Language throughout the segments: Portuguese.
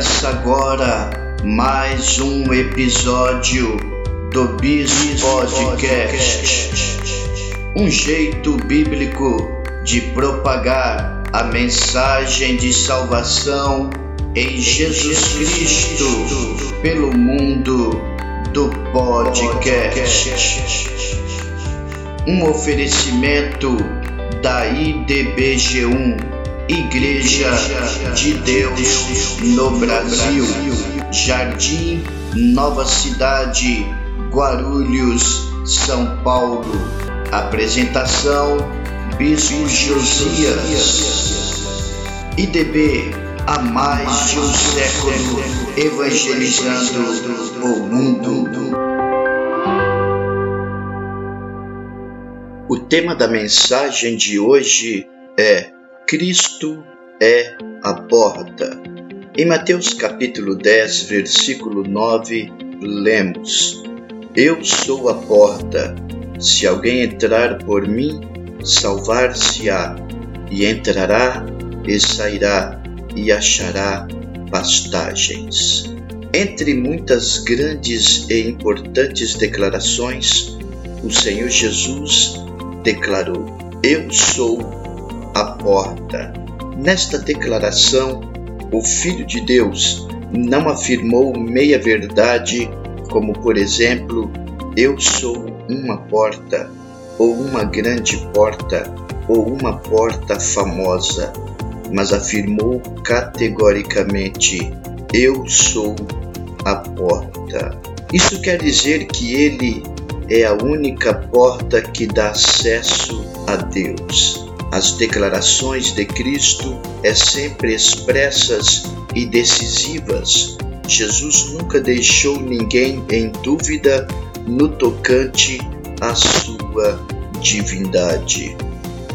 Começa agora mais um episódio do Bis Podcast. Um jeito bíblico de propagar a mensagem de salvação em Jesus Cristo pelo mundo do podcast. Um oferecimento da IDBG1 Igreja de Deus no Brasil, Jardim Nova Cidade, Guarulhos, São Paulo. Apresentação: Bispo Josias. IDB há mais de um século evangelizando o mundo. O tema da mensagem de hoje é Cristo é a porta. Em Mateus capítulo 10, versículo 9, lemos: Eu sou a porta. Se alguém entrar por mim, salvar-se-á, e entrará e sairá, e achará pastagens. Entre muitas grandes e importantes declarações, o Senhor Jesus declarou: Eu sou a porta. Nesta declaração, o Filho de Deus não afirmou meia-verdade, como por exemplo, eu sou uma porta, ou uma grande porta, ou uma porta famosa, mas afirmou categoricamente: Eu sou a porta. Isso quer dizer que ele é a única porta que dá acesso a Deus. As declarações de Cristo é sempre expressas e decisivas. Jesus nunca deixou ninguém em dúvida no tocante à sua divindade.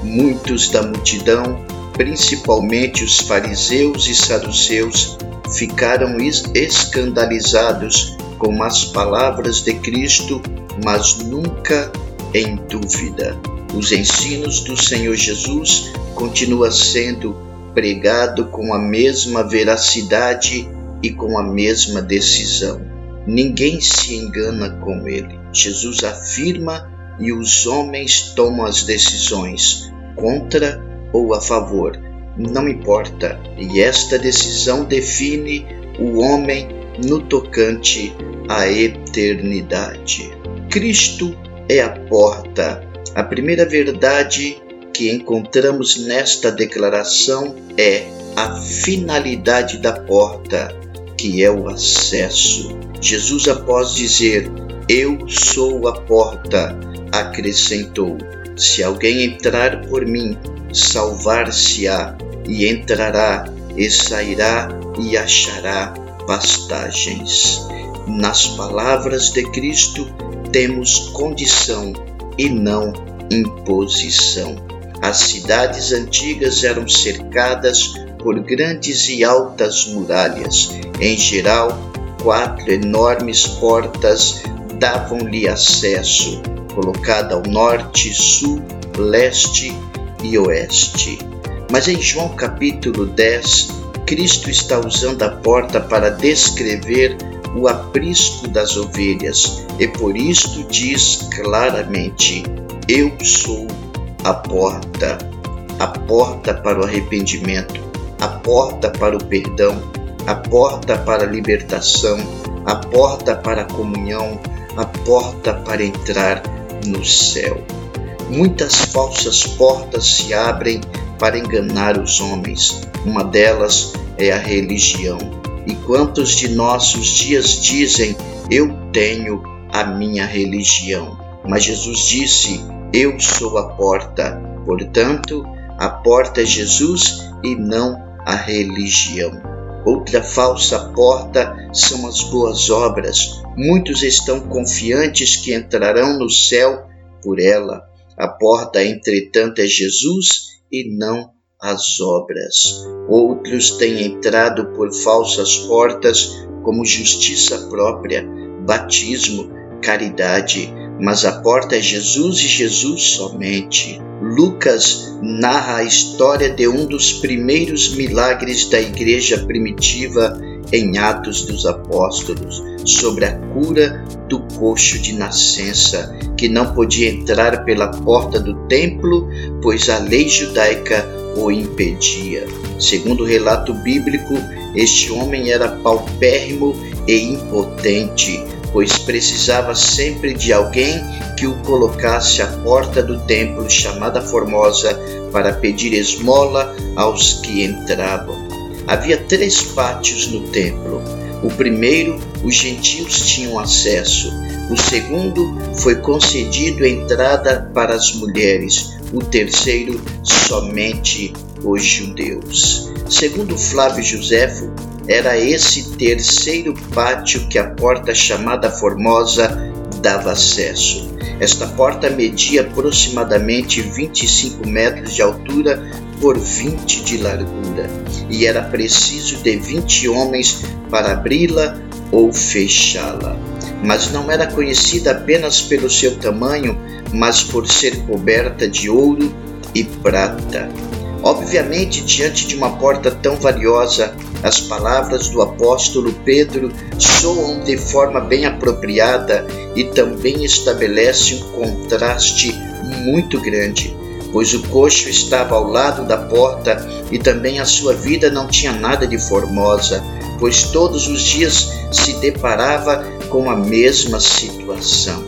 Muitos da multidão, principalmente os fariseus e saduceus, ficaram escandalizados com as palavras de Cristo, mas nunca em dúvida os ensinos do Senhor Jesus continua sendo pregado com a mesma veracidade e com a mesma decisão. Ninguém se engana com ele. Jesus afirma e os homens tomam as decisões contra ou a favor. Não importa. E esta decisão define o homem no tocante à eternidade. Cristo é a porta a primeira verdade que encontramos nesta declaração é a finalidade da porta, que é o acesso. Jesus, após dizer: Eu sou a porta, acrescentou: Se alguém entrar por mim, salvar-se-á, e entrará, e sairá, e achará pastagens. Nas palavras de Cristo, temos condição e não imposição. As cidades antigas eram cercadas por grandes e altas muralhas. Em geral, quatro enormes portas davam-lhe acesso, colocada ao norte, sul, leste e oeste. Mas em João capítulo 10, Cristo está usando a porta para descrever o aprisco das ovelhas, e por isto diz claramente: Eu sou a porta, a porta para o arrependimento, a porta para o perdão, a porta para a libertação, a porta para a comunhão, a porta para entrar no céu. Muitas falsas portas se abrem para enganar os homens. Uma delas é a religião. E quantos de nossos dias dizem: Eu tenho a minha religião? Mas Jesus disse: Eu sou a porta. Portanto, a porta é Jesus e não a religião. Outra falsa porta são as boas obras. Muitos estão confiantes que entrarão no céu por ela. A porta, entretanto, é Jesus e não as obras. Outros têm entrado por falsas portas, como justiça própria, batismo, caridade, mas a porta é Jesus e Jesus somente. Lucas narra a história de um dos primeiros milagres da igreja primitiva em Atos dos Apóstolos, sobre a cura do coxo de nascença, que não podia entrar pela porta do templo, pois a lei judaica o impedia. Segundo o relato bíblico, este homem era paupérrimo e impotente, pois precisava sempre de alguém que o colocasse à porta do templo chamada Formosa para pedir esmola aos que entravam. Havia três pátios no templo. O primeiro, os gentios tinham acesso. O segundo, foi concedido entrada para as mulheres. O terceiro, somente os judeus. Segundo Flávio Joséfo, era esse terceiro pátio que a porta chamada Formosa dava acesso. Esta porta media aproximadamente 25 metros de altura por 20 de largura, e era preciso de 20 homens para abri-la ou fechá-la. Mas não era conhecida apenas pelo seu tamanho, mas por ser coberta de ouro e prata. Obviamente, diante de uma porta tão valiosa, as palavras do apóstolo Pedro soam de forma bem apropriada e também estabelecem um contraste muito grande, pois o coxo estava ao lado da porta e também a sua vida não tinha nada de formosa, pois todos os dias se deparava com a mesma situação.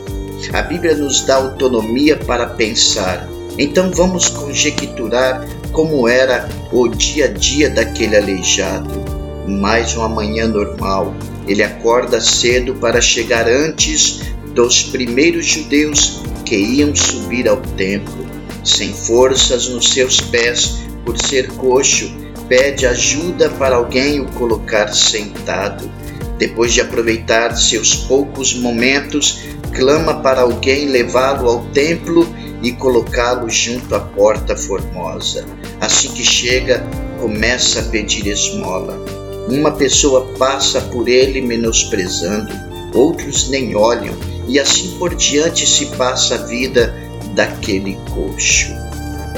A Bíblia nos dá autonomia para pensar, então vamos conjecturar como era o dia a dia daquele aleijado. Mais uma manhã normal. Ele acorda cedo para chegar antes dos primeiros judeus que iam subir ao templo. Sem forças nos seus pés, por ser coxo, pede ajuda para alguém o colocar sentado. Depois de aproveitar seus poucos momentos, clama para alguém levá-lo ao templo e colocá-lo junto à porta formosa. Assim que chega, começa a pedir esmola. Uma pessoa passa por ele menosprezando, outros nem olham, e assim por diante se passa a vida daquele coxo.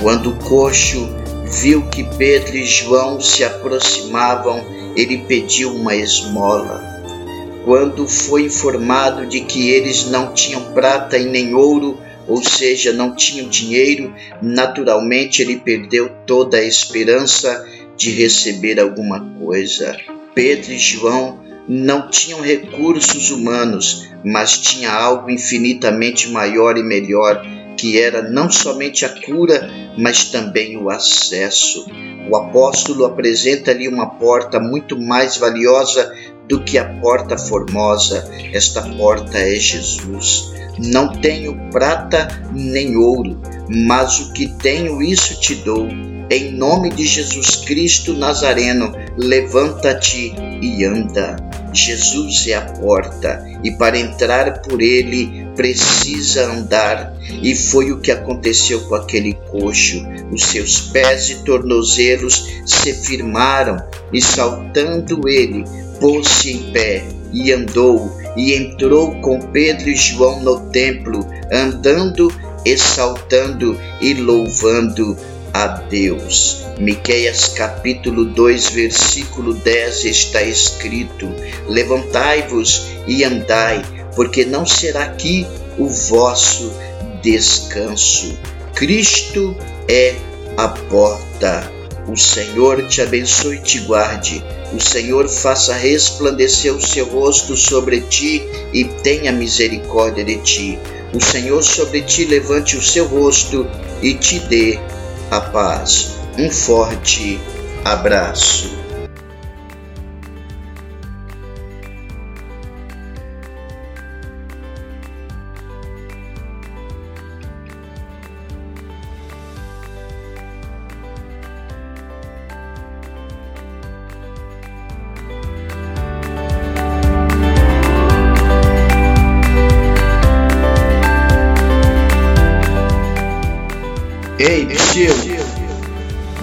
Quando o coxo viu que Pedro e João se aproximavam, ele pediu uma esmola. Quando foi informado de que eles não tinham prata e nem ouro, ou seja, não tinha dinheiro, naturalmente ele perdeu toda a esperança de receber alguma coisa. Pedro e João não tinham recursos humanos, mas tinha algo infinitamente maior e melhor, que era não somente a cura, mas também o acesso. O apóstolo apresenta ali uma porta muito mais valiosa do que a porta formosa. Esta porta é Jesus. Não tenho prata nem ouro, mas o que tenho, isso te dou. Em nome de Jesus Cristo Nazareno, levanta-te e anda. Jesus é a porta, e para entrar por ele precisa andar. E foi o que aconteceu com aquele coxo. Os seus pés e tornozelos se firmaram, e saltando ele, pôs-se em pé e andou, e entrou com Pedro e João no templo, andando, exaltando e louvando a Deus. Miqueias capítulo 2, versículo 10 está escrito: Levantai-vos e andai, porque não será aqui o vosso descanso. Cristo é a porta. O Senhor te abençoe e te guarde. O Senhor faça resplandecer o seu rosto sobre ti e tenha misericórdia de ti. O Senhor sobre ti levante o seu rosto e te dê a paz. Um forte abraço. Ei, Psyu,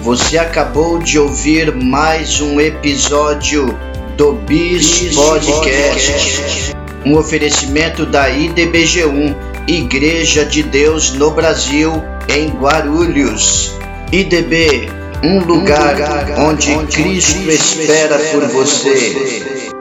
você acabou de ouvir mais um episódio do Bis Podcast, um oferecimento da IDBG1 Igreja de Deus no Brasil, em Guarulhos. IDB, um lugar, onde, Cristo, espera por você.